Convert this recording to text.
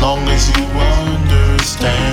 long as you understand.